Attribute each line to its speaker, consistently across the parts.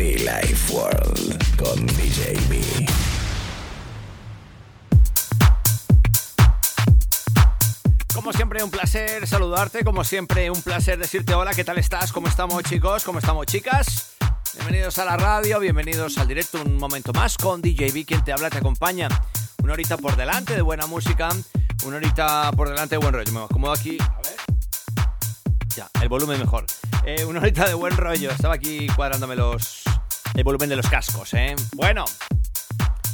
Speaker 1: Be Life World con DJ.
Speaker 2: Como siempre, un placer saludarte. Como siempre, un placer decirte hola, ¿qué tal estás? ¿Cómo estamos, chicos? ¿Cómo estamos, chicas? Bienvenidos a la radio, bienvenidos al directo un momento más con DJ B, quien te habla, te acompaña. Una horita por delante de buena música, una horita por delante de buen rollo. Me acomodo aquí, el volumen mejor. Eh, una horita de buen rollo. Estaba aquí cuadrándome los, el volumen de los cascos, ¿eh? Bueno,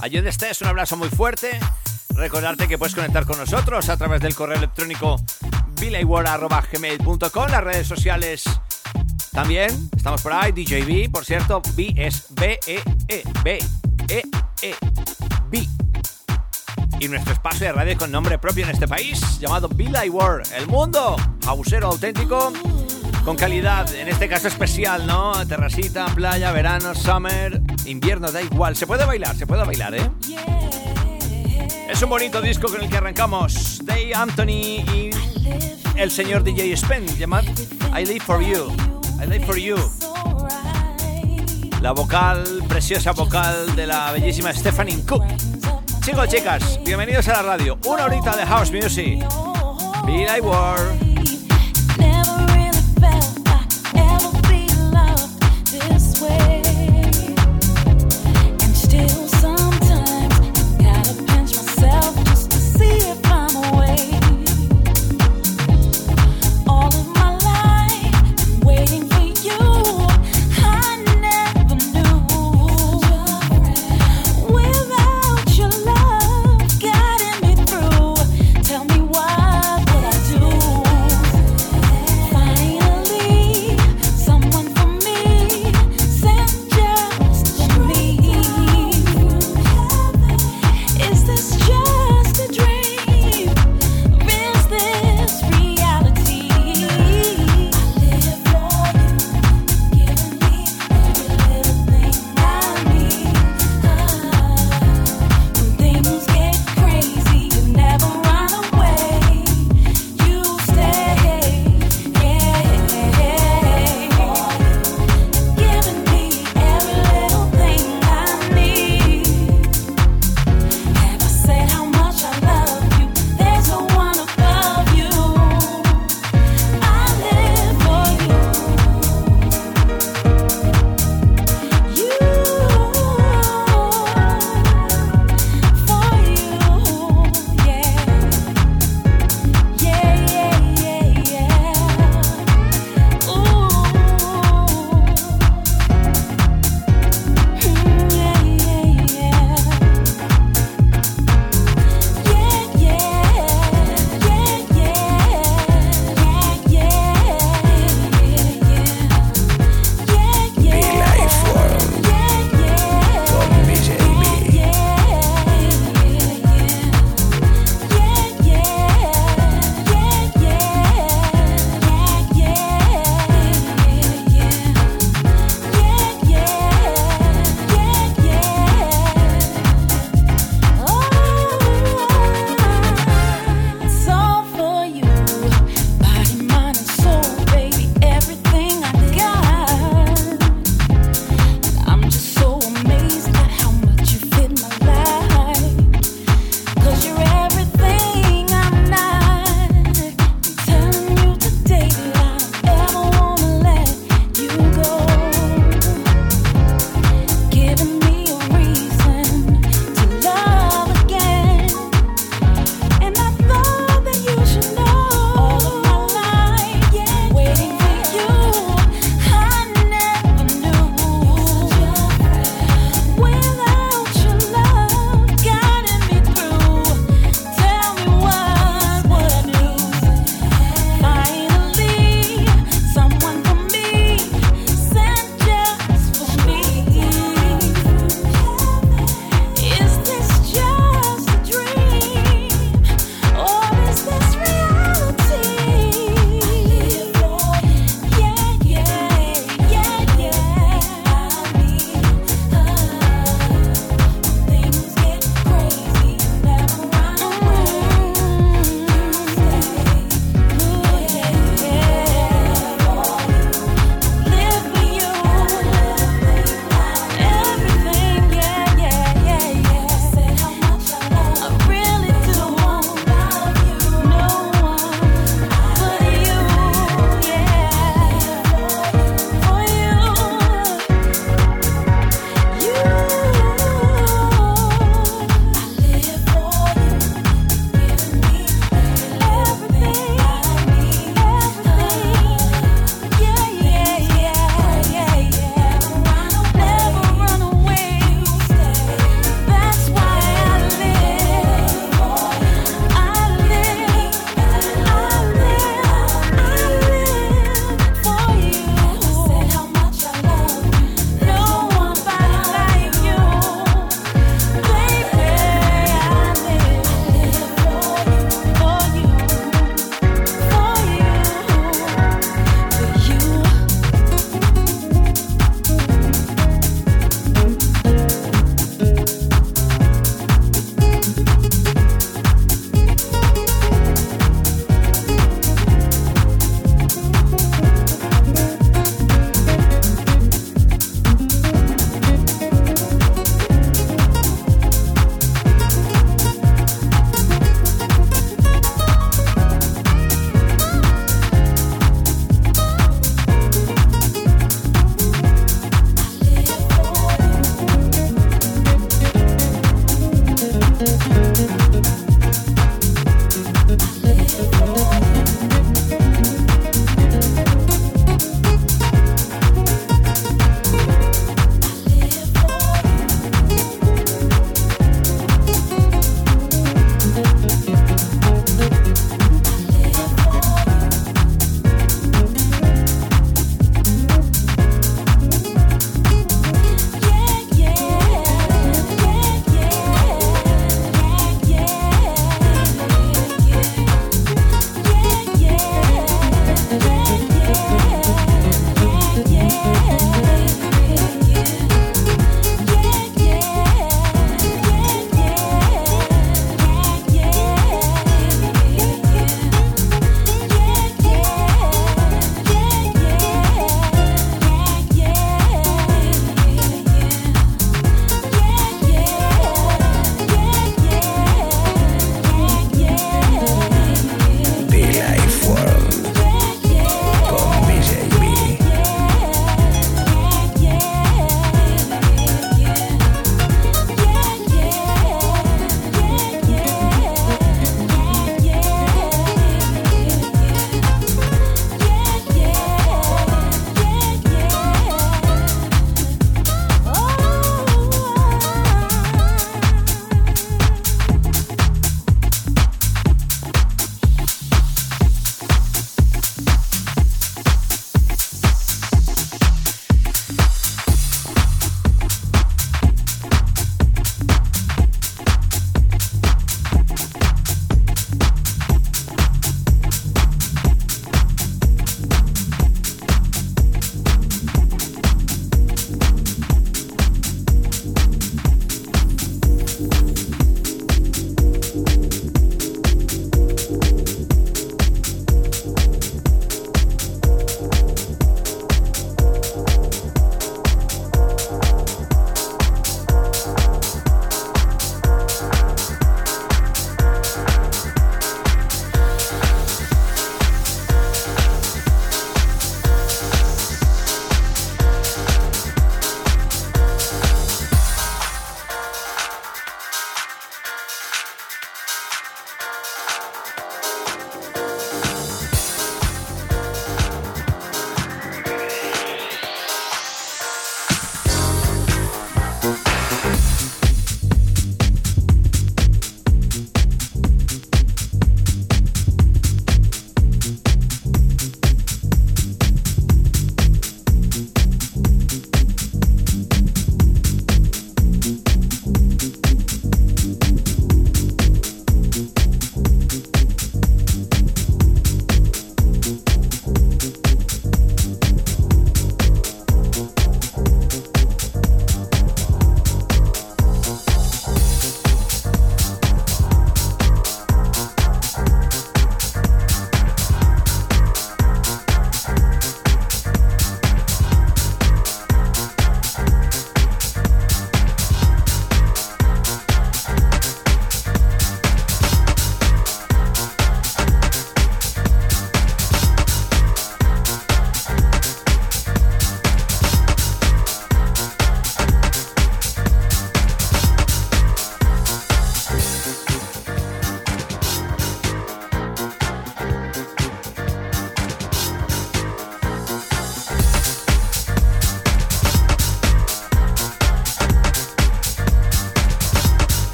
Speaker 2: allí donde estés, un abrazo muy fuerte. Recordarte que puedes conectar con nosotros a través del correo electrónico bilayword.gmail.com, las redes sociales también. Estamos por ahí, DJB, por cierto, B es B-E-E, B-E-E, B. Y nuestro espacio de radio con nombre propio en este país, llamado Billy World, el mundo hausero auténtico, con calidad, en este caso especial, ¿no? Terracita, playa, verano, summer, invierno, da igual. Se puede bailar, se puede bailar, ¿eh? Es un bonito disco con el que arrancamos. Day Anthony y el señor DJ Spen, llamado I Live For You. I Live For You. La vocal, preciosa vocal de la bellísima Stephanie Cook. Chicos, chicas, bienvenidos a la radio. Una horita de house music. Be like World.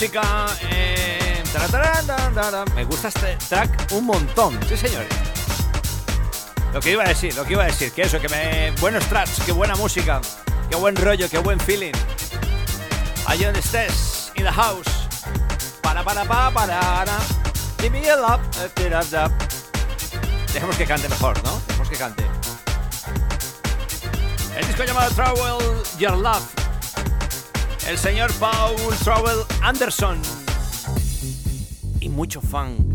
Speaker 2: Música. eh. Me gusta este track un montón, sí señores. Lo que iba a decir, lo que iba a decir, que eso, que me. Buenos tracks, qué buena música, qué buen rollo, qué buen feeling. Allí donde estés, in the house. Para, para, para, para. Give me a love. eh. Dejemos que cante mejor, ¿no? Dejemos que cante. El disco llamado Travel Your Love. El señor Paul Travel Anderson. Y mucho funk.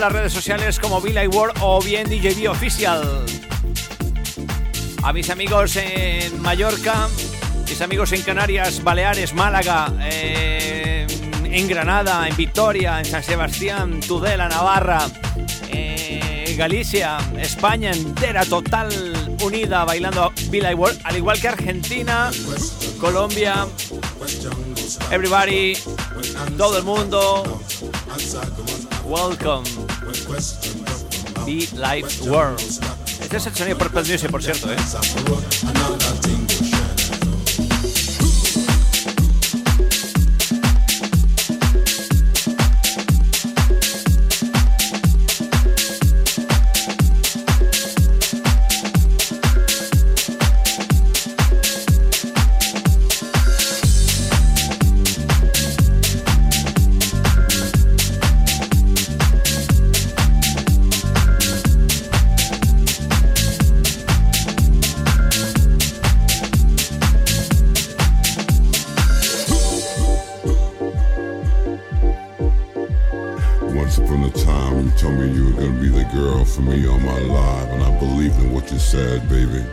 Speaker 2: Las redes sociales como World o bien DJB Oficial. A mis amigos en Mallorca, mis amigos en Canarias, Baleares, Málaga, eh, en Granada, en Vitoria, en San Sebastián, Tudela, Navarra, eh, Galicia, España entera, total, unida, bailando World, al igual que Argentina, Colombia, everybody, todo el mundo, welcome, Be Life World. Este es el sonido Purple Music, por cierto, ¿eh?
Speaker 3: for me on my life, and I believed in what you said, baby.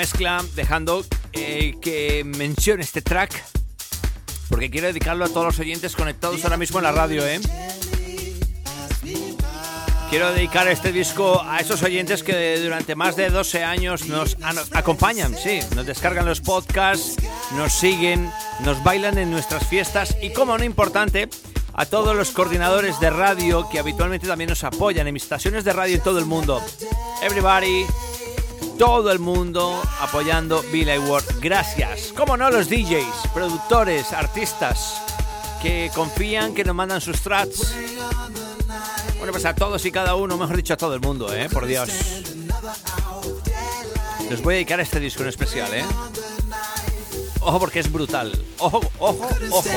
Speaker 3: Mezcla, dejando eh, que mencione este track, porque quiero dedicarlo a todos los oyentes conectados ahora mismo en la radio, ¿eh? Quiero dedicar este disco a esos oyentes que durante más de 12 años nos acompañan, sí, nos descargan los podcasts, nos siguen, nos bailan en nuestras fiestas y, como no importante, a todos los coordinadores de radio que habitualmente también nos apoyan en mis estaciones de radio en todo el mundo. Everybody, todo el mundo apoyando Billy Ward. Gracias. Como no, los DJs, productores, artistas que confían, que nos mandan sus tracks bueno, pues a todos y cada uno, mejor dicho a todo el mundo, ¿eh? Por Dios. Les voy a dedicar a este disco en especial, ¿eh? Ojo porque es brutal. Ojo, ojo, ojo.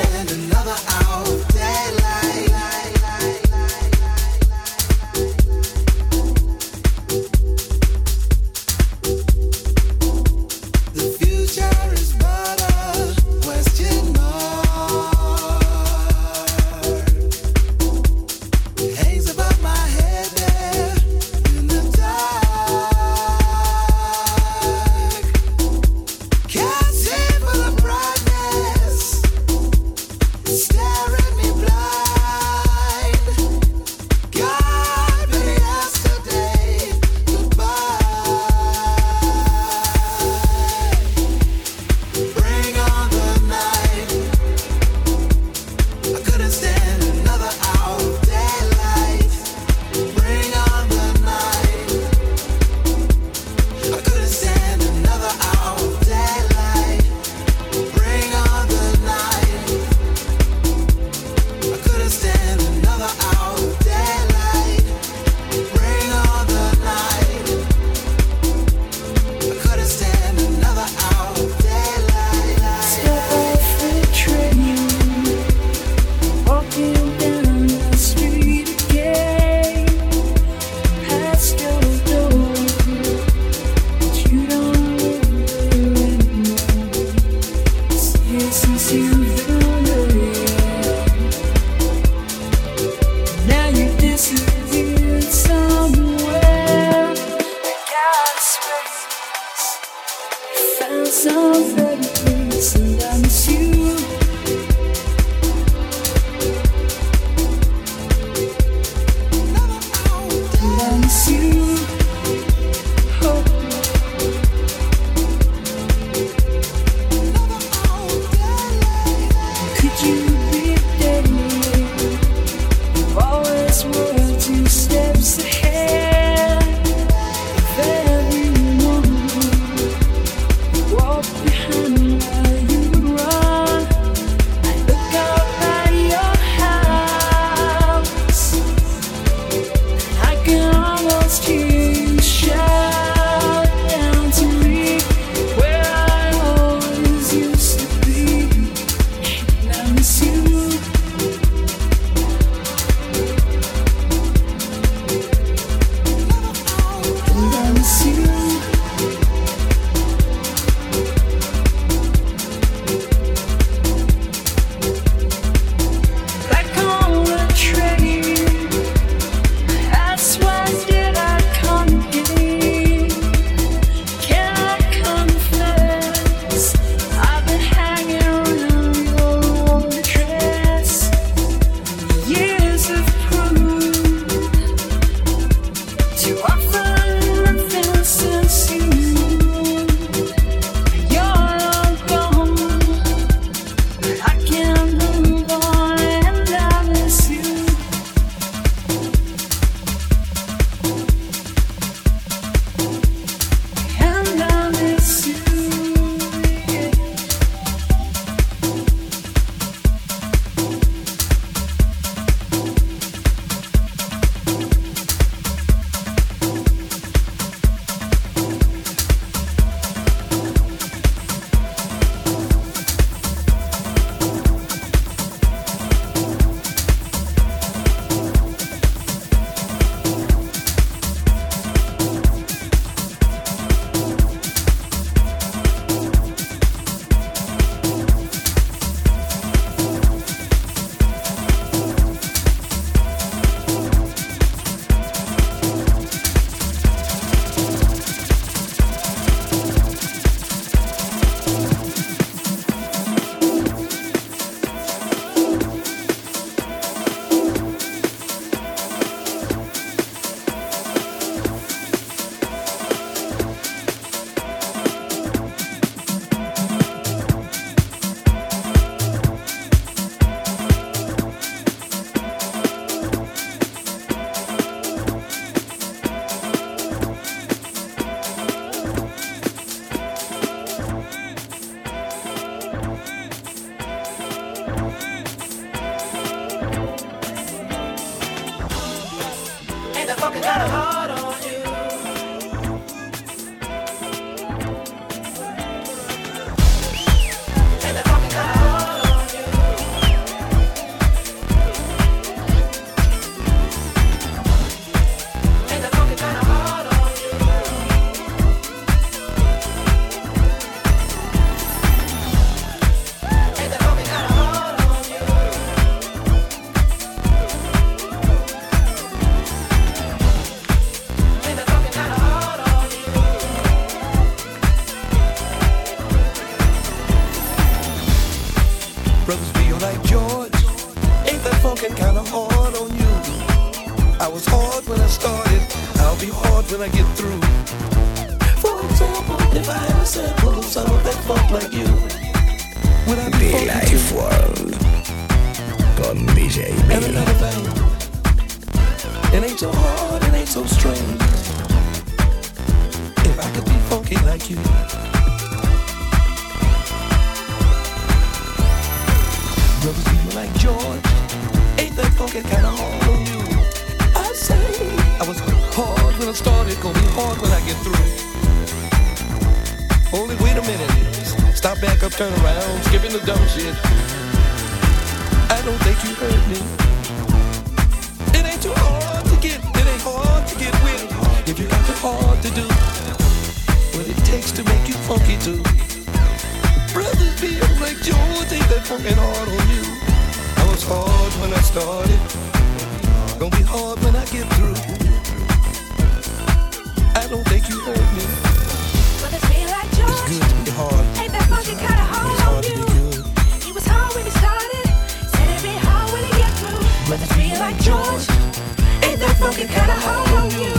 Speaker 4: you gotta hold you.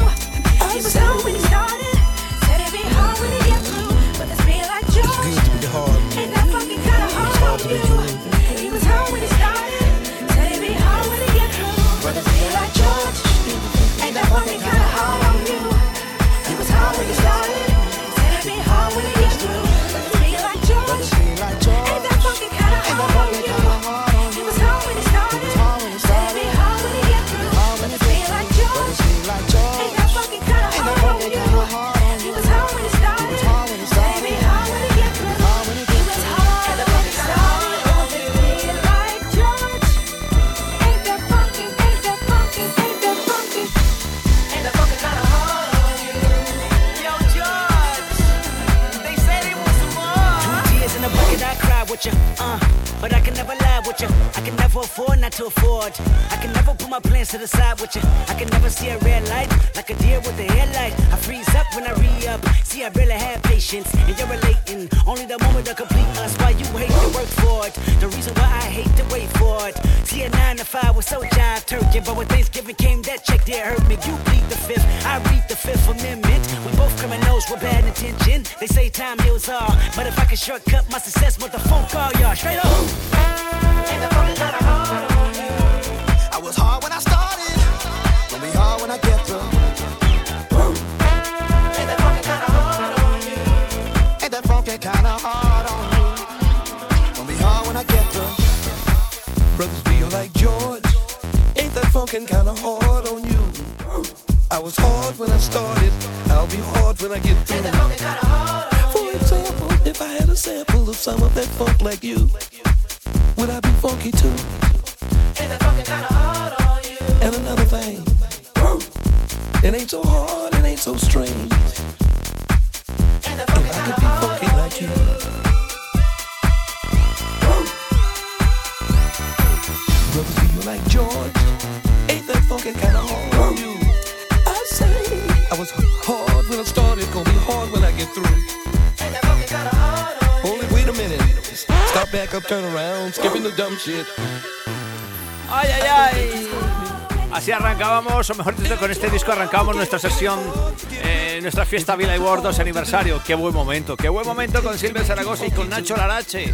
Speaker 4: You
Speaker 5: so not to afford. I can never put my plans to the side with you. I can never see a red light like a deer with a headlight. I freeze up when I re up. See, I really have patience, and you're relating. Only the moment to complete us. Why you hate to work for it? The reason why I hate to wait for it. See, a nine to five was so jive turkey, but when Thanksgiving came, that check did hurt me. You plead the fifth, I read the fifth amendment. We both criminals with bad intention. They say time heals all, but if I can shortcut my success, phone call y'all straight up.
Speaker 4: Was hard when I started, gonna be hard when I get through.
Speaker 3: Ain't that funky kinda hard on you?
Speaker 4: Ain't that funky kinda hard on you? Gonna be hard when I get through. Brothers be like George. Ain't that funkin' kinda hard on you? I was hard when I started. I'll be hard when I get through.
Speaker 3: Ain't that funky kinda hard on
Speaker 4: For example, if I had a sample of some of that funk like you, would I be funky too? Shit.
Speaker 2: ¡Ay, ay, ay! Así arrancábamos, o mejor dicho, con este disco arrancábamos nuestra sesión, eh, nuestra fiesta Villa y World 2 aniversario. ¡Qué buen momento! ¡Qué buen momento con Silvia Zaragoza y con Nacho Larache!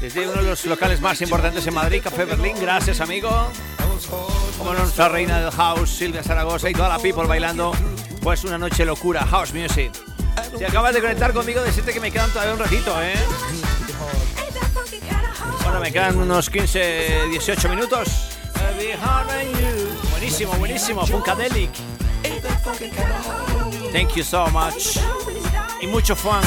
Speaker 2: Desde uno de los locales más importantes en Madrid, Café Berlín. Gracias, amigo. Como nuestra reina del house, Silvia Zaragoza y toda la people bailando. Pues una noche locura, house music. Si acabas de conectar conmigo, decirte que me quedan todavía un ratito, ¿eh? Bueno, me quedan unos 15, 18 minutos. Buenísimo, buenísimo, Funkadelic.
Speaker 5: Thank you so much. Y mucho fun.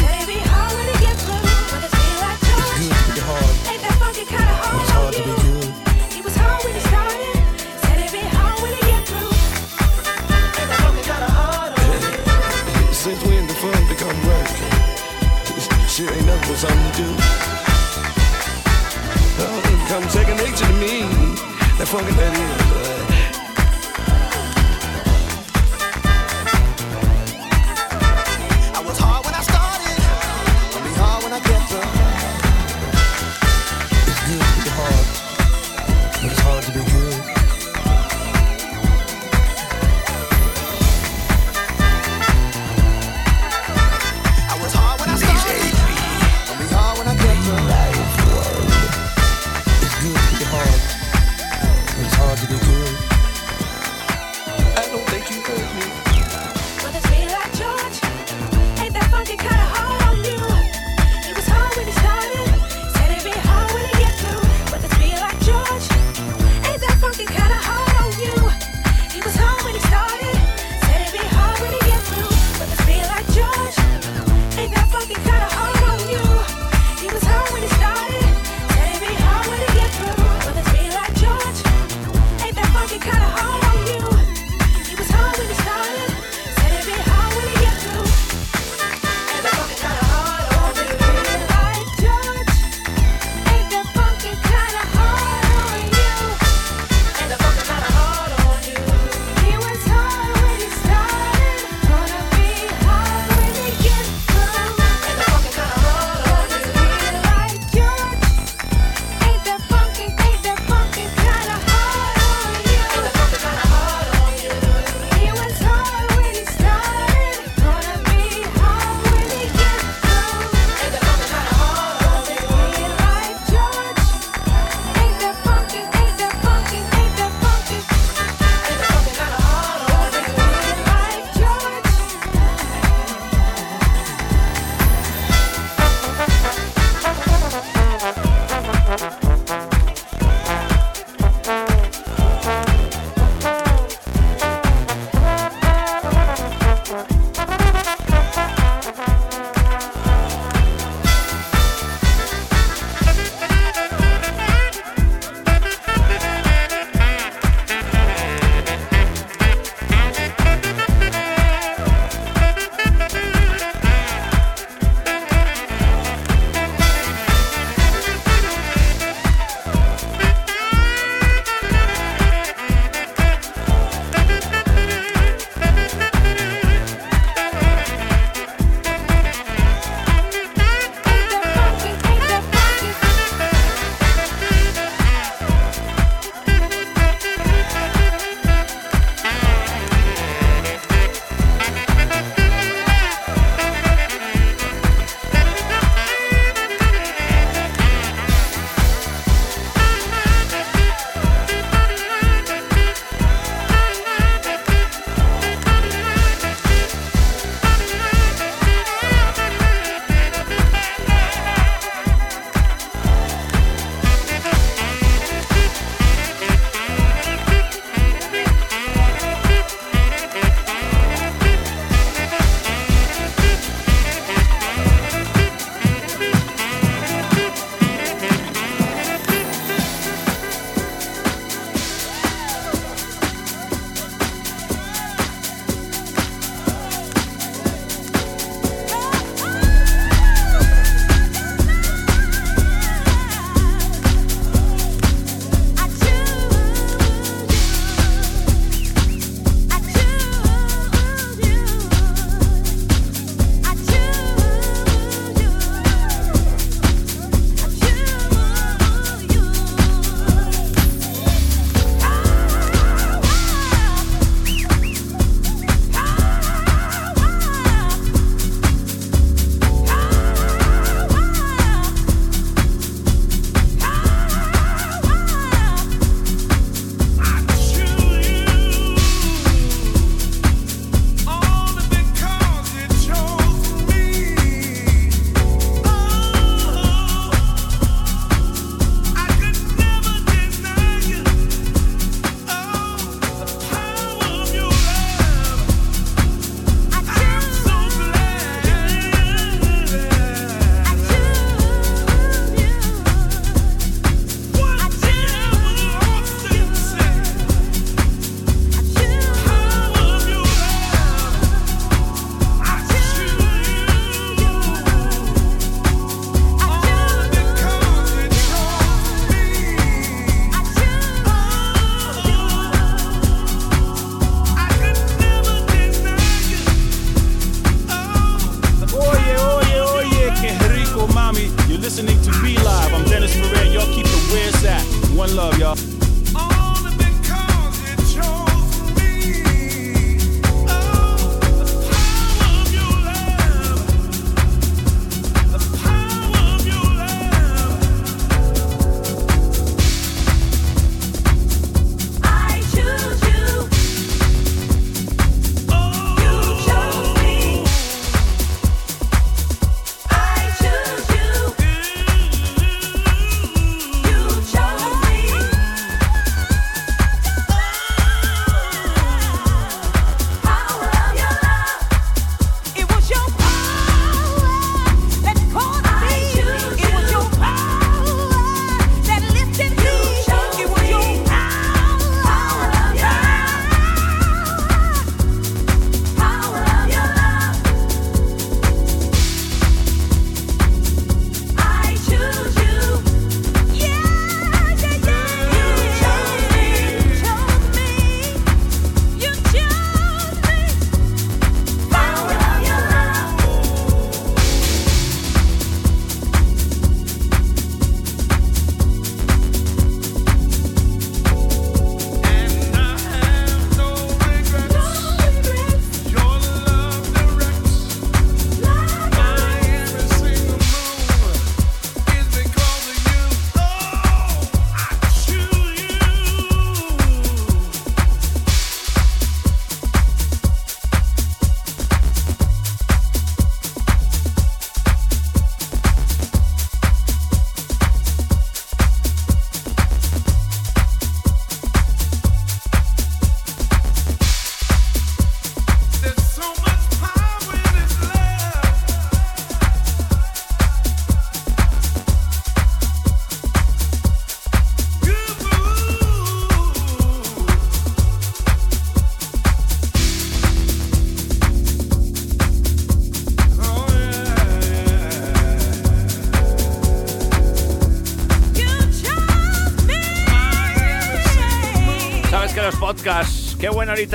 Speaker 4: Since when the fun become work? Shit ain't nothing but something to do.
Speaker 5: fucking idiot.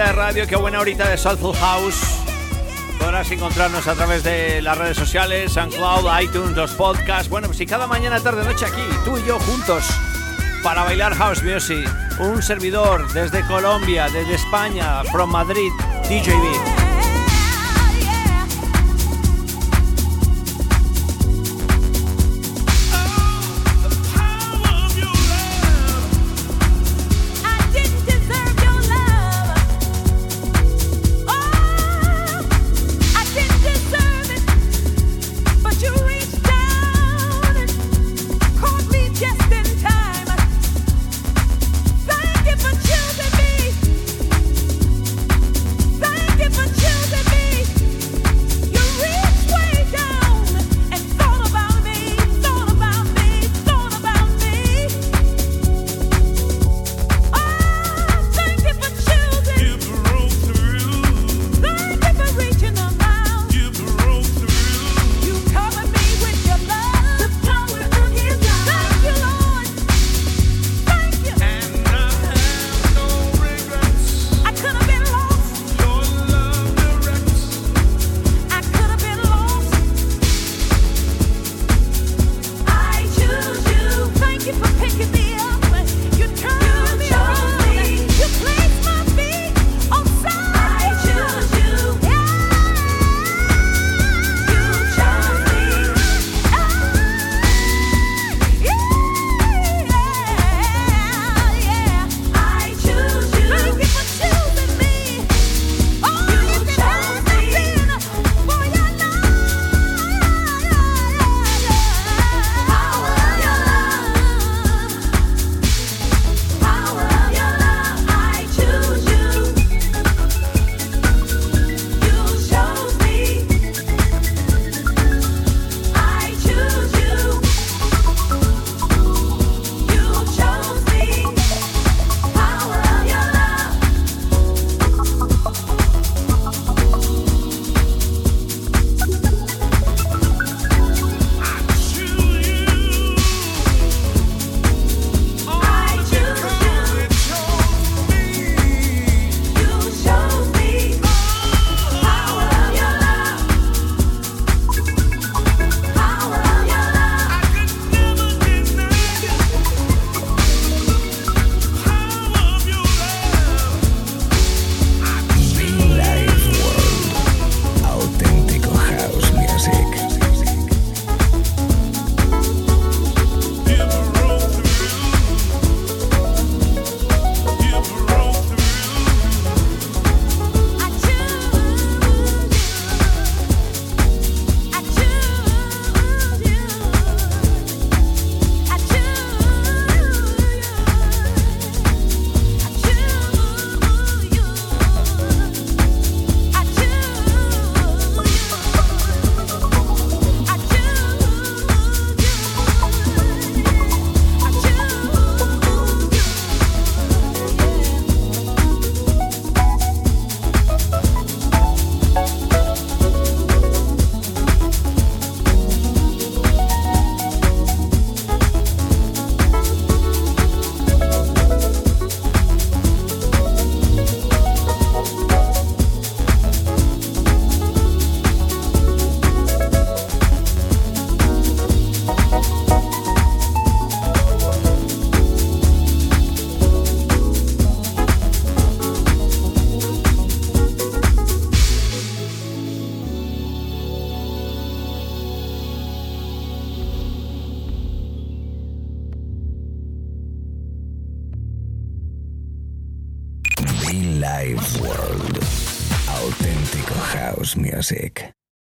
Speaker 5: de radio, qué buena horita de Soulful House. Podrás encontrarnos a través de las redes sociales, SoundCloud, iTunes, los podcasts. Bueno, pues y cada mañana, tarde, noche aquí, tú y yo juntos para bailar house music. Un servidor desde Colombia, desde España, from Madrid, DJB.